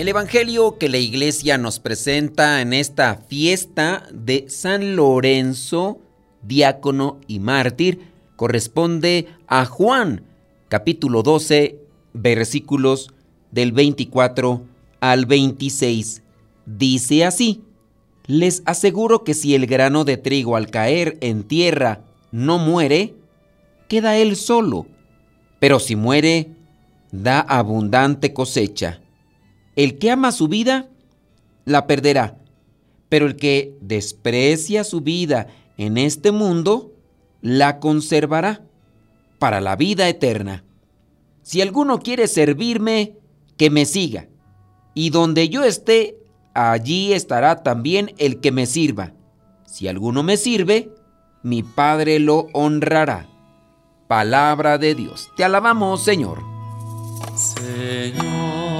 El Evangelio que la iglesia nos presenta en esta fiesta de San Lorenzo, diácono y mártir, corresponde a Juan, capítulo 12, versículos del 24 al 26. Dice así, les aseguro que si el grano de trigo al caer en tierra no muere, queda él solo, pero si muere, da abundante cosecha. El que ama su vida, la perderá. Pero el que desprecia su vida en este mundo, la conservará para la vida eterna. Si alguno quiere servirme, que me siga. Y donde yo esté, allí estará también el que me sirva. Si alguno me sirve, mi Padre lo honrará. Palabra de Dios. Te alabamos, Señor. Señor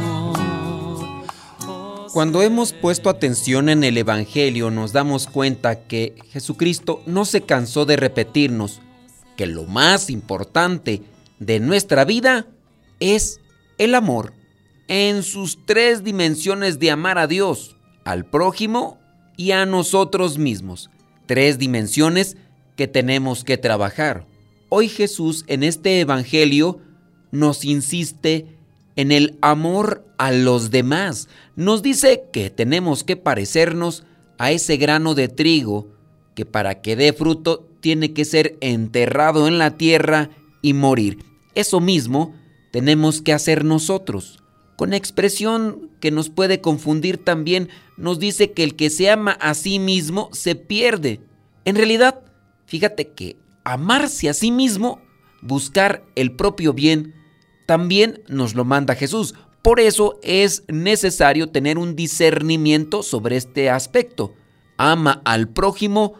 Cuando hemos puesto atención en el Evangelio nos damos cuenta que Jesucristo no se cansó de repetirnos que lo más importante de nuestra vida es el amor en sus tres dimensiones de amar a Dios, al prójimo y a nosotros mismos. Tres dimensiones que tenemos que trabajar. Hoy Jesús en este Evangelio nos insiste en el amor a los demás. Nos dice que tenemos que parecernos a ese grano de trigo que para que dé fruto tiene que ser enterrado en la tierra y morir. Eso mismo tenemos que hacer nosotros. Con expresión que nos puede confundir también, nos dice que el que se ama a sí mismo se pierde. En realidad, fíjate que amarse a sí mismo, buscar el propio bien, también nos lo manda Jesús. Por eso es necesario tener un discernimiento sobre este aspecto. Ama al prójimo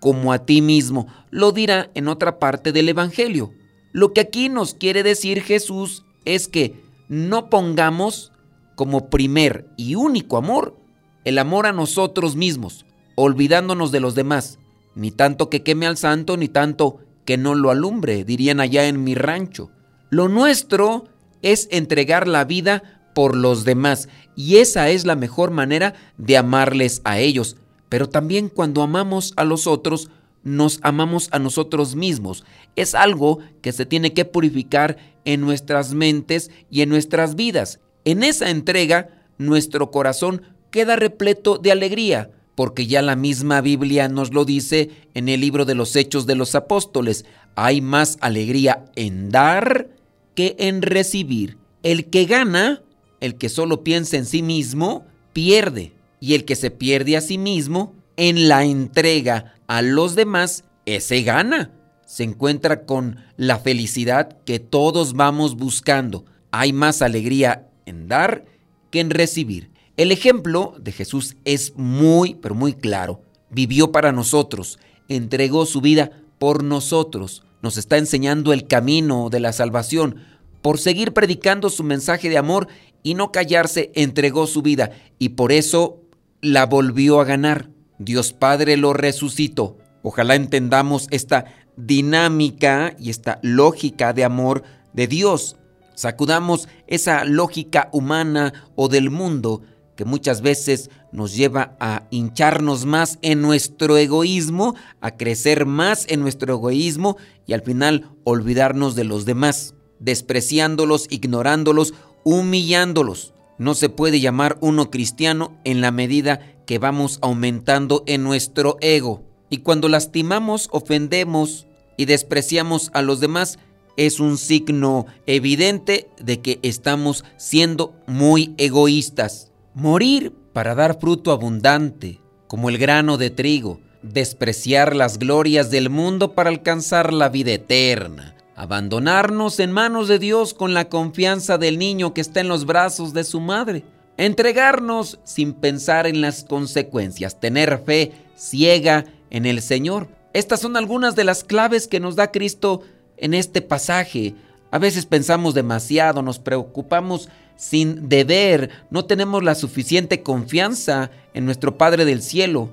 como a ti mismo. Lo dirá en otra parte del Evangelio. Lo que aquí nos quiere decir Jesús es que no pongamos como primer y único amor el amor a nosotros mismos, olvidándonos de los demás, ni tanto que queme al santo, ni tanto que no lo alumbre, dirían allá en mi rancho. Lo nuestro es entregar la vida por los demás y esa es la mejor manera de amarles a ellos. Pero también cuando amamos a los otros, nos amamos a nosotros mismos. Es algo que se tiene que purificar en nuestras mentes y en nuestras vidas. En esa entrega, nuestro corazón queda repleto de alegría, porque ya la misma Biblia nos lo dice en el libro de los Hechos de los Apóstoles. Hay más alegría en dar que en recibir. El que gana, el que solo piensa en sí mismo, pierde. Y el que se pierde a sí mismo, en la entrega a los demás, ese gana. Se encuentra con la felicidad que todos vamos buscando. Hay más alegría en dar que en recibir. El ejemplo de Jesús es muy, pero muy claro. Vivió para nosotros, entregó su vida por nosotros. Nos está enseñando el camino de la salvación. Por seguir predicando su mensaje de amor y no callarse, entregó su vida y por eso la volvió a ganar. Dios Padre lo resucitó. Ojalá entendamos esta dinámica y esta lógica de amor de Dios. Sacudamos esa lógica humana o del mundo que muchas veces nos lleva a hincharnos más en nuestro egoísmo, a crecer más en nuestro egoísmo y al final olvidarnos de los demás, despreciándolos, ignorándolos, humillándolos. No se puede llamar uno cristiano en la medida que vamos aumentando en nuestro ego. Y cuando lastimamos, ofendemos y despreciamos a los demás, es un signo evidente de que estamos siendo muy egoístas. Morir para dar fruto abundante, como el grano de trigo, despreciar las glorias del mundo para alcanzar la vida eterna, abandonarnos en manos de Dios con la confianza del niño que está en los brazos de su madre, entregarnos sin pensar en las consecuencias, tener fe ciega en el Señor. Estas son algunas de las claves que nos da Cristo en este pasaje. A veces pensamos demasiado, nos preocupamos sin deber, no tenemos la suficiente confianza en nuestro Padre del Cielo.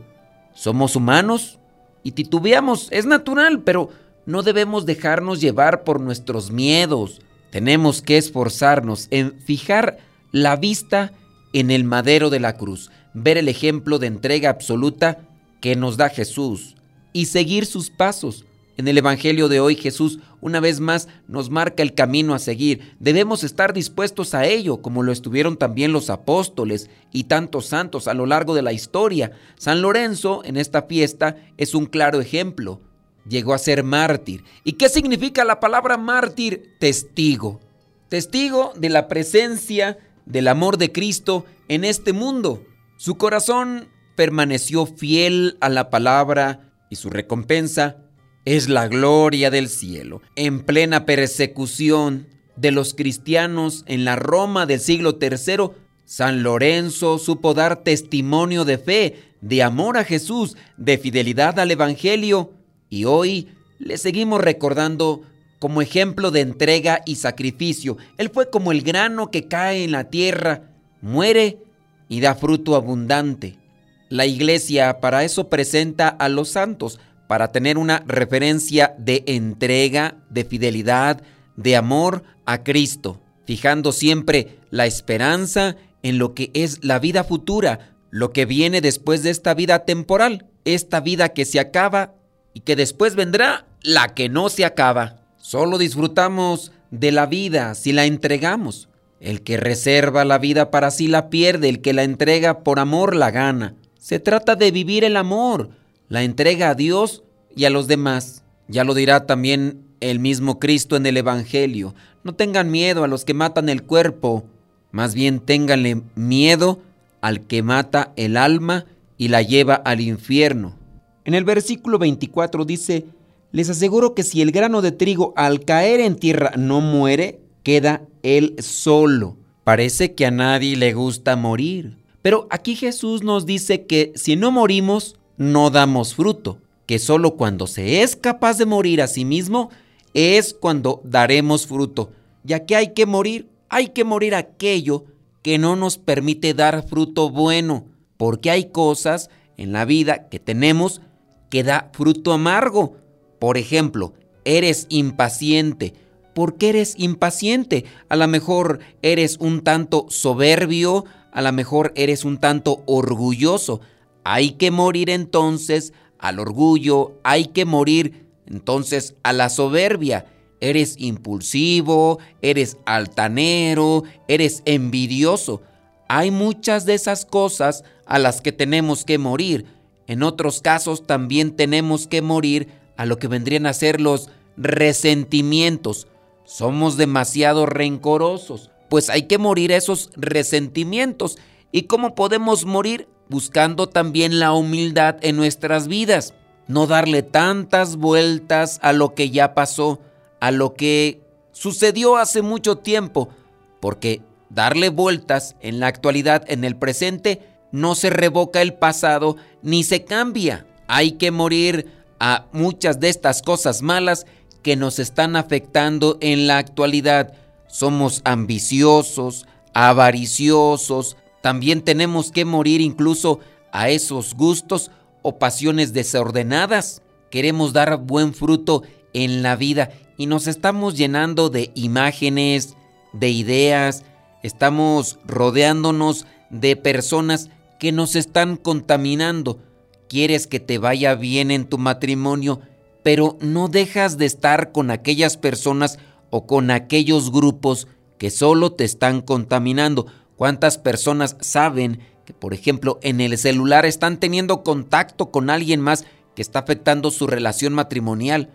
Somos humanos y titubeamos, es natural, pero no debemos dejarnos llevar por nuestros miedos. Tenemos que esforzarnos en fijar la vista en el madero de la cruz, ver el ejemplo de entrega absoluta que nos da Jesús y seguir sus pasos. En el Evangelio de hoy Jesús una vez más nos marca el camino a seguir. Debemos estar dispuestos a ello, como lo estuvieron también los apóstoles y tantos santos a lo largo de la historia. San Lorenzo en esta fiesta es un claro ejemplo. Llegó a ser mártir. ¿Y qué significa la palabra mártir? Testigo. Testigo de la presencia del amor de Cristo en este mundo. Su corazón permaneció fiel a la palabra y su recompensa es la gloria del cielo. En plena persecución de los cristianos en la Roma del siglo III, San Lorenzo supo dar testimonio de fe, de amor a Jesús, de fidelidad al Evangelio y hoy le seguimos recordando como ejemplo de entrega y sacrificio. Él fue como el grano que cae en la tierra, muere y da fruto abundante. La iglesia para eso presenta a los santos, para tener una referencia de entrega, de fidelidad, de amor a Cristo, fijando siempre la esperanza en lo que es la vida futura, lo que viene después de esta vida temporal, esta vida que se acaba y que después vendrá la que no se acaba. Solo disfrutamos de la vida si la entregamos. El que reserva la vida para sí la pierde, el que la entrega por amor la gana. Se trata de vivir el amor, la entrega a Dios y a los demás. Ya lo dirá también el mismo Cristo en el Evangelio. No tengan miedo a los que matan el cuerpo, más bien ténganle miedo al que mata el alma y la lleva al infierno. En el versículo 24 dice, les aseguro que si el grano de trigo al caer en tierra no muere, queda él solo. Parece que a nadie le gusta morir. Pero aquí Jesús nos dice que si no morimos, no damos fruto, que solo cuando se es capaz de morir a sí mismo es cuando daremos fruto. Ya que hay que morir, hay que morir aquello que no nos permite dar fruto bueno, porque hay cosas en la vida que tenemos que da fruto amargo. Por ejemplo, eres impaciente. ¿Por qué eres impaciente? A lo mejor eres un tanto soberbio, a lo mejor eres un tanto orgulloso. Hay que morir entonces al orgullo, hay que morir entonces a la soberbia. Eres impulsivo, eres altanero, eres envidioso. Hay muchas de esas cosas a las que tenemos que morir. En otros casos también tenemos que morir a lo que vendrían a ser los resentimientos. Somos demasiado rencorosos pues hay que morir esos resentimientos. ¿Y cómo podemos morir? Buscando también la humildad en nuestras vidas. No darle tantas vueltas a lo que ya pasó, a lo que sucedió hace mucho tiempo, porque darle vueltas en la actualidad, en el presente, no se revoca el pasado ni se cambia. Hay que morir a muchas de estas cosas malas que nos están afectando en la actualidad somos ambiciosos, avariciosos, también tenemos que morir incluso a esos gustos o pasiones desordenadas queremos dar buen fruto en la vida y nos estamos llenando de imágenes, de ideas, estamos rodeándonos de personas que nos están contaminando. Quieres que te vaya bien en tu matrimonio, pero no dejas de estar con aquellas personas o con aquellos grupos que solo te están contaminando. ¿Cuántas personas saben que, por ejemplo, en el celular están teniendo contacto con alguien más que está afectando su relación matrimonial?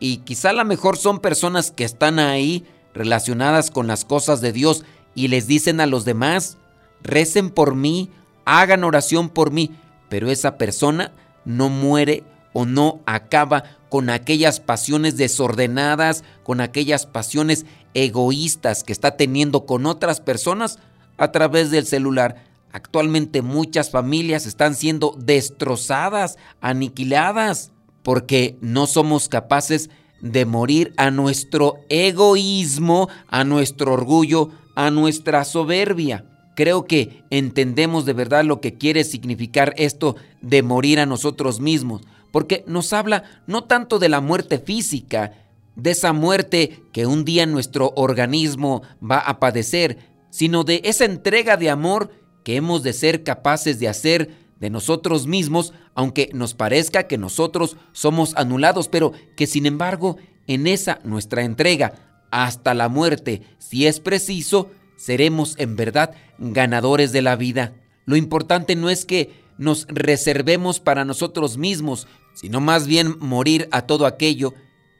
Y quizá a lo mejor son personas que están ahí relacionadas con las cosas de Dios y les dicen a los demás, recen por mí, hagan oración por mí, pero esa persona no muere o no acaba con aquellas pasiones desordenadas, con aquellas pasiones egoístas que está teniendo con otras personas a través del celular. Actualmente muchas familias están siendo destrozadas, aniquiladas, porque no somos capaces de morir a nuestro egoísmo, a nuestro orgullo, a nuestra soberbia. Creo que entendemos de verdad lo que quiere significar esto de morir a nosotros mismos porque nos habla no tanto de la muerte física, de esa muerte que un día nuestro organismo va a padecer, sino de esa entrega de amor que hemos de ser capaces de hacer de nosotros mismos, aunque nos parezca que nosotros somos anulados, pero que sin embargo en esa nuestra entrega hasta la muerte, si es preciso, seremos en verdad ganadores de la vida. Lo importante no es que nos reservemos para nosotros mismos, sino más bien morir a todo aquello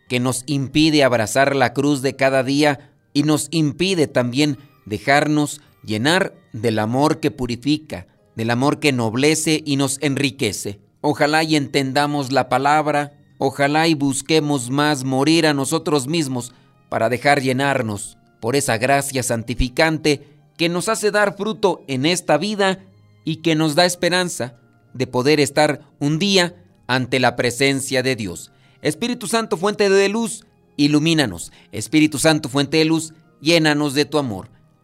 que nos impide abrazar la cruz de cada día y nos impide también dejarnos llenar del amor que purifica, del amor que noblece y nos enriquece. Ojalá y entendamos la palabra, ojalá y busquemos más morir a nosotros mismos para dejar llenarnos por esa gracia santificante que nos hace dar fruto en esta vida y que nos da esperanza de poder estar un día ante la presencia de Dios. Espíritu Santo, fuente de luz, ilumínanos. Espíritu Santo, fuente de luz, llénanos de tu amor.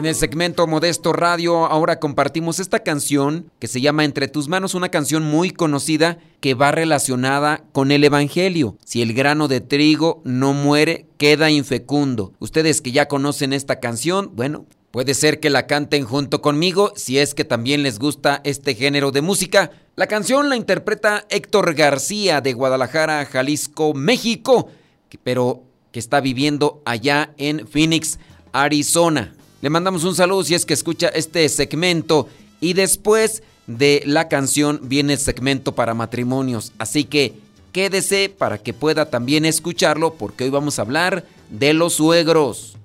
En el segmento Modesto Radio ahora compartimos esta canción que se llama Entre tus manos, una canción muy conocida que va relacionada con el Evangelio. Si el grano de trigo no muere, queda infecundo. Ustedes que ya conocen esta canción, bueno, puede ser que la canten junto conmigo si es que también les gusta este género de música. La canción la interpreta Héctor García de Guadalajara, Jalisco, México, pero que está viviendo allá en Phoenix, Arizona. Le mandamos un saludo si es que escucha este segmento y después de la canción viene el segmento para matrimonios. Así que quédese para que pueda también escucharlo porque hoy vamos a hablar de los suegros.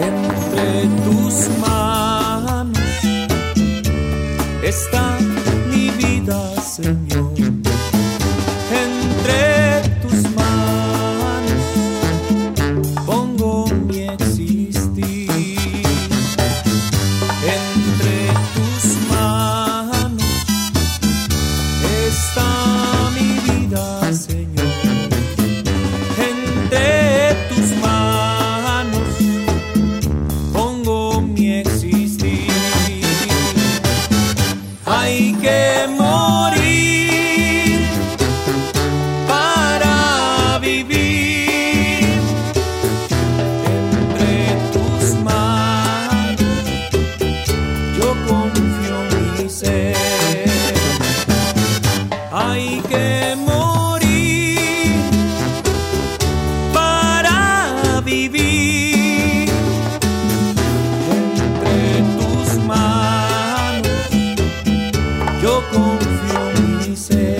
Entre tus manos está mi vida, Señor. Say.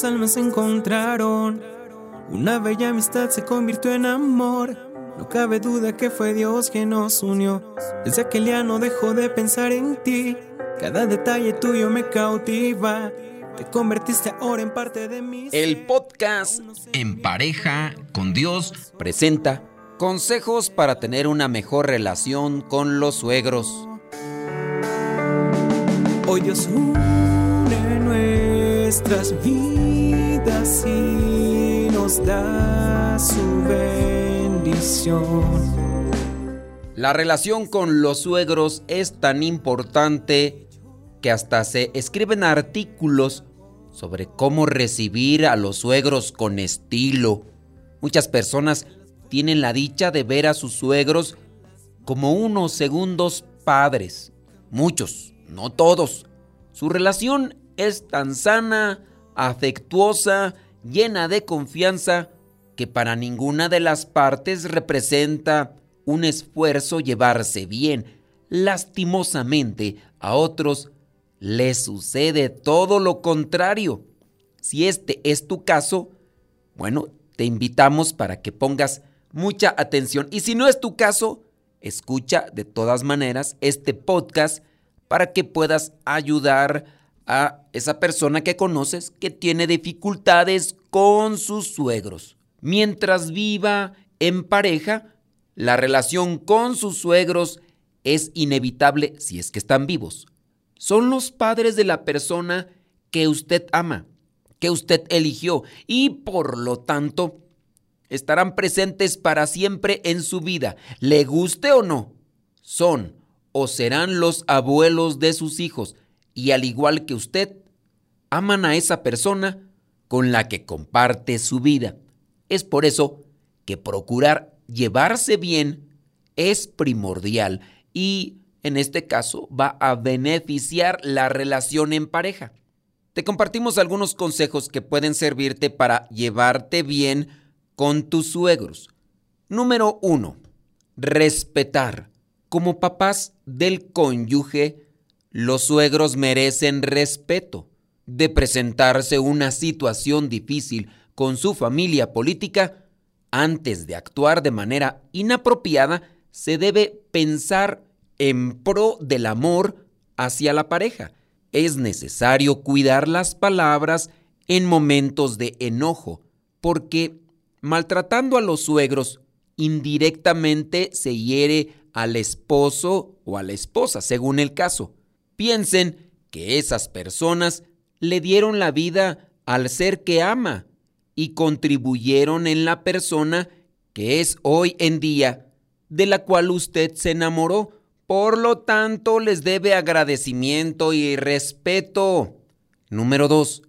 Nuestras almas se encontraron. Una bella amistad se convirtió en amor. No cabe duda que fue Dios quien nos unió. Desde aquel día no dejo de pensar en ti. Cada detalle tuyo me cautiva. Te convertiste ahora en parte de mí. El podcast En pareja con Dios presenta consejos para tener una mejor relación con los suegros. Hoy Dios nuestras vidas y nos da su bendición. La relación con los suegros es tan importante que hasta se escriben artículos sobre cómo recibir a los suegros con estilo. Muchas personas tienen la dicha de ver a sus suegros como unos segundos padres. Muchos, no todos. Su relación es tan sana, afectuosa, llena de confianza, que para ninguna de las partes representa un esfuerzo llevarse bien. Lastimosamente, a otros les sucede todo lo contrario. Si este es tu caso, bueno, te invitamos para que pongas mucha atención. Y si no es tu caso, escucha de todas maneras este podcast para que puedas ayudar a esa persona que conoces que tiene dificultades con sus suegros. Mientras viva en pareja, la relación con sus suegros es inevitable si es que están vivos. Son los padres de la persona que usted ama, que usted eligió y por lo tanto estarán presentes para siempre en su vida, le guste o no. Son o serán los abuelos de sus hijos y al igual que usted, aman a esa persona con la que comparte su vida. Es por eso que procurar llevarse bien es primordial y en este caso va a beneficiar la relación en pareja. Te compartimos algunos consejos que pueden servirte para llevarte bien con tus suegros. Número uno, respetar. Como papás del cónyuge, los suegros merecen respeto. De presentarse una situación difícil con su familia política, antes de actuar de manera inapropiada, se debe pensar en pro del amor hacia la pareja. Es necesario cuidar las palabras en momentos de enojo, porque maltratando a los suegros indirectamente se hiere al esposo o a la esposa, según el caso. Piensen que esas personas le dieron la vida al ser que ama y contribuyeron en la persona que es hoy en día, de la cual usted se enamoró. Por lo tanto, les debe agradecimiento y respeto. Número 2.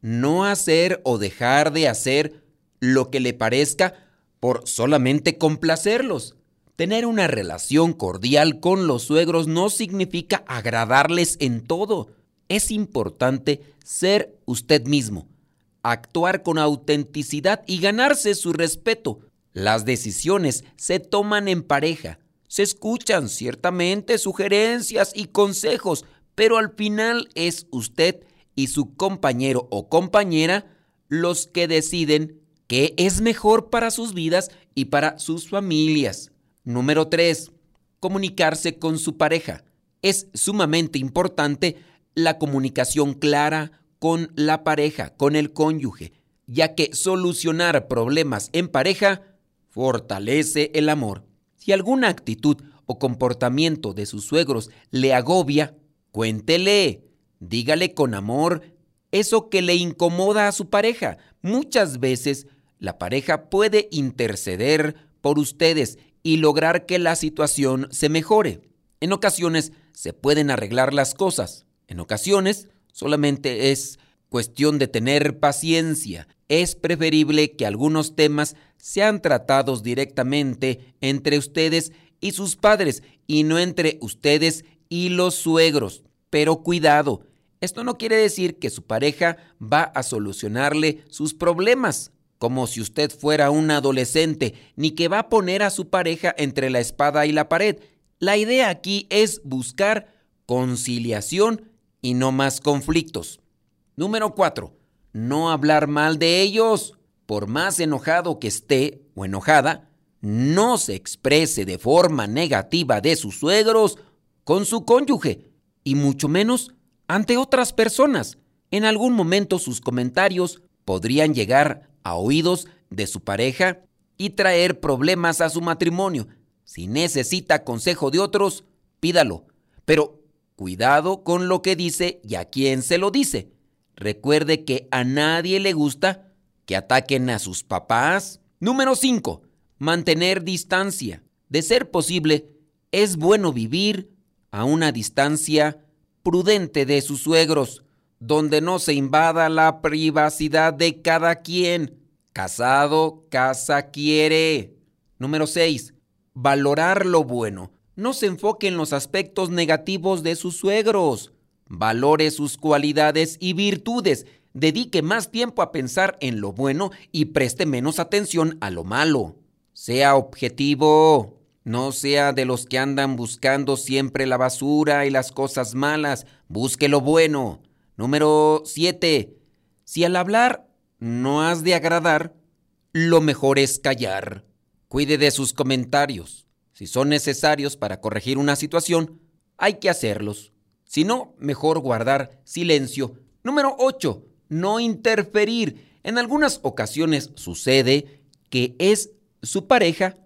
No hacer o dejar de hacer lo que le parezca por solamente complacerlos. Tener una relación cordial con los suegros no significa agradarles en todo. Es importante ser usted mismo, actuar con autenticidad y ganarse su respeto. Las decisiones se toman en pareja. Se escuchan ciertamente sugerencias y consejos, pero al final es usted y su compañero o compañera los que deciden qué es mejor para sus vidas y para sus familias. Número 3. comunicarse con su pareja. Es sumamente importante la comunicación clara con la pareja, con el cónyuge, ya que solucionar problemas en pareja fortalece el amor. Si alguna actitud o comportamiento de sus suegros le agobia, cuéntele, dígale con amor eso que le incomoda a su pareja. Muchas veces la pareja puede interceder por ustedes y lograr que la situación se mejore. En ocasiones se pueden arreglar las cosas. En ocasiones solamente es cuestión de tener paciencia. Es preferible que algunos temas sean tratados directamente entre ustedes y sus padres y no entre ustedes y los suegros. Pero cuidado, esto no quiere decir que su pareja va a solucionarle sus problemas, como si usted fuera un adolescente, ni que va a poner a su pareja entre la espada y la pared. La idea aquí es buscar conciliación y no más conflictos. Número 4. No hablar mal de ellos. Por más enojado que esté o enojada, no se exprese de forma negativa de sus suegros con su cónyuge y mucho menos ante otras personas. En algún momento sus comentarios podrían llegar a oídos de su pareja y traer problemas a su matrimonio. Si necesita consejo de otros, pídalo. Pero cuidado con lo que dice y a quién se lo dice. Recuerde que a nadie le gusta que ataquen a sus papás. Número 5 mantener distancia. De ser posible, es bueno vivir a una distancia prudente de sus suegros, donde no se invada la privacidad de cada quien. Casado, casa quiere. Número 6. Valorar lo bueno. No se enfoque en los aspectos negativos de sus suegros. Valore sus cualidades y virtudes. Dedique más tiempo a pensar en lo bueno y preste menos atención a lo malo. Sea objetivo, no sea de los que andan buscando siempre la basura y las cosas malas. Busque lo bueno. Número 7. Si al hablar no has de agradar, lo mejor es callar. Cuide de sus comentarios. Si son necesarios para corregir una situación, hay que hacerlos. Si no, mejor guardar silencio. Número 8. No interferir. En algunas ocasiones sucede que es su pareja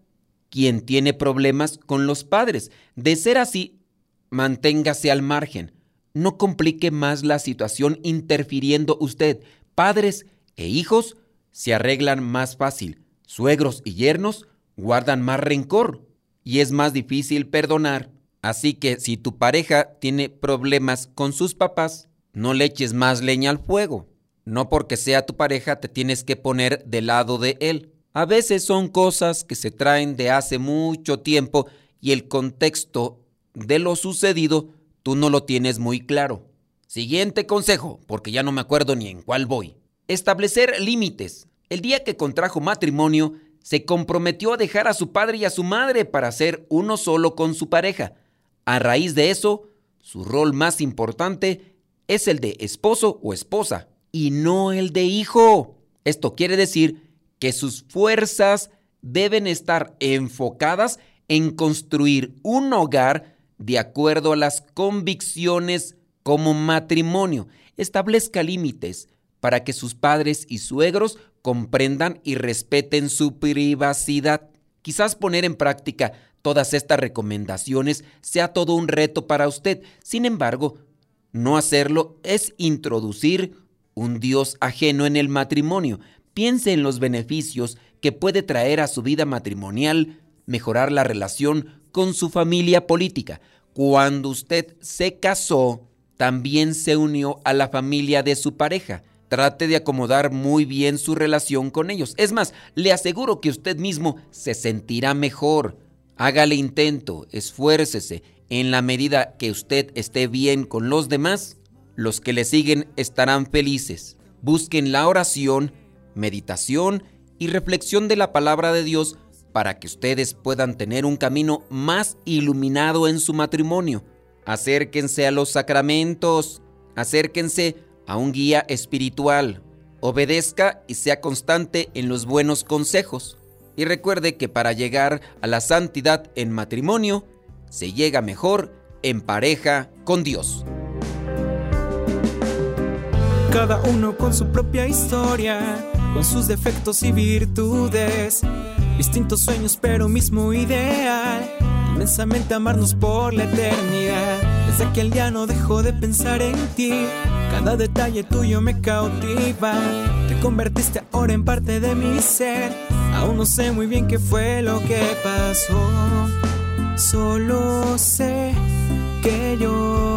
quien tiene problemas con los padres. De ser así, manténgase al margen. No complique más la situación interfiriendo usted. Padres e hijos se arreglan más fácil. Suegros y yernos guardan más rencor y es más difícil perdonar. Así que si tu pareja tiene problemas con sus papás, no le eches más leña al fuego. No porque sea tu pareja te tienes que poner del lado de él. A veces son cosas que se traen de hace mucho tiempo y el contexto de lo sucedido tú no lo tienes muy claro. Siguiente consejo, porque ya no me acuerdo ni en cuál voy. Establecer límites. El día que contrajo matrimonio, se comprometió a dejar a su padre y a su madre para ser uno solo con su pareja. A raíz de eso, su rol más importante es el de esposo o esposa y no el de hijo. Esto quiere decir que sus fuerzas deben estar enfocadas en construir un hogar de acuerdo a las convicciones como matrimonio. Establezca límites para que sus padres y suegros comprendan y respeten su privacidad. Quizás poner en práctica todas estas recomendaciones sea todo un reto para usted. Sin embargo, no hacerlo es introducir un Dios ajeno en el matrimonio, Piense en los beneficios que puede traer a su vida matrimonial mejorar la relación con su familia política. Cuando usted se casó, también se unió a la familia de su pareja. Trate de acomodar muy bien su relación con ellos. Es más, le aseguro que usted mismo se sentirá mejor. Hágale intento, esfuércese. En la medida que usted esté bien con los demás, los que le siguen estarán felices. Busquen la oración meditación y reflexión de la palabra de Dios para que ustedes puedan tener un camino más iluminado en su matrimonio. Acérquense a los sacramentos, acérquense a un guía espiritual, obedezca y sea constante en los buenos consejos. Y recuerde que para llegar a la santidad en matrimonio, se llega mejor en pareja con Dios. Cada uno con su propia historia, con sus defectos y virtudes, distintos sueños pero mismo ideal, inmensamente amarnos por la eternidad. Desde aquel día no dejo de pensar en ti, cada detalle tuyo me cautiva, te convertiste ahora en parte de mi ser, aún no sé muy bien qué fue lo que pasó, solo sé que yo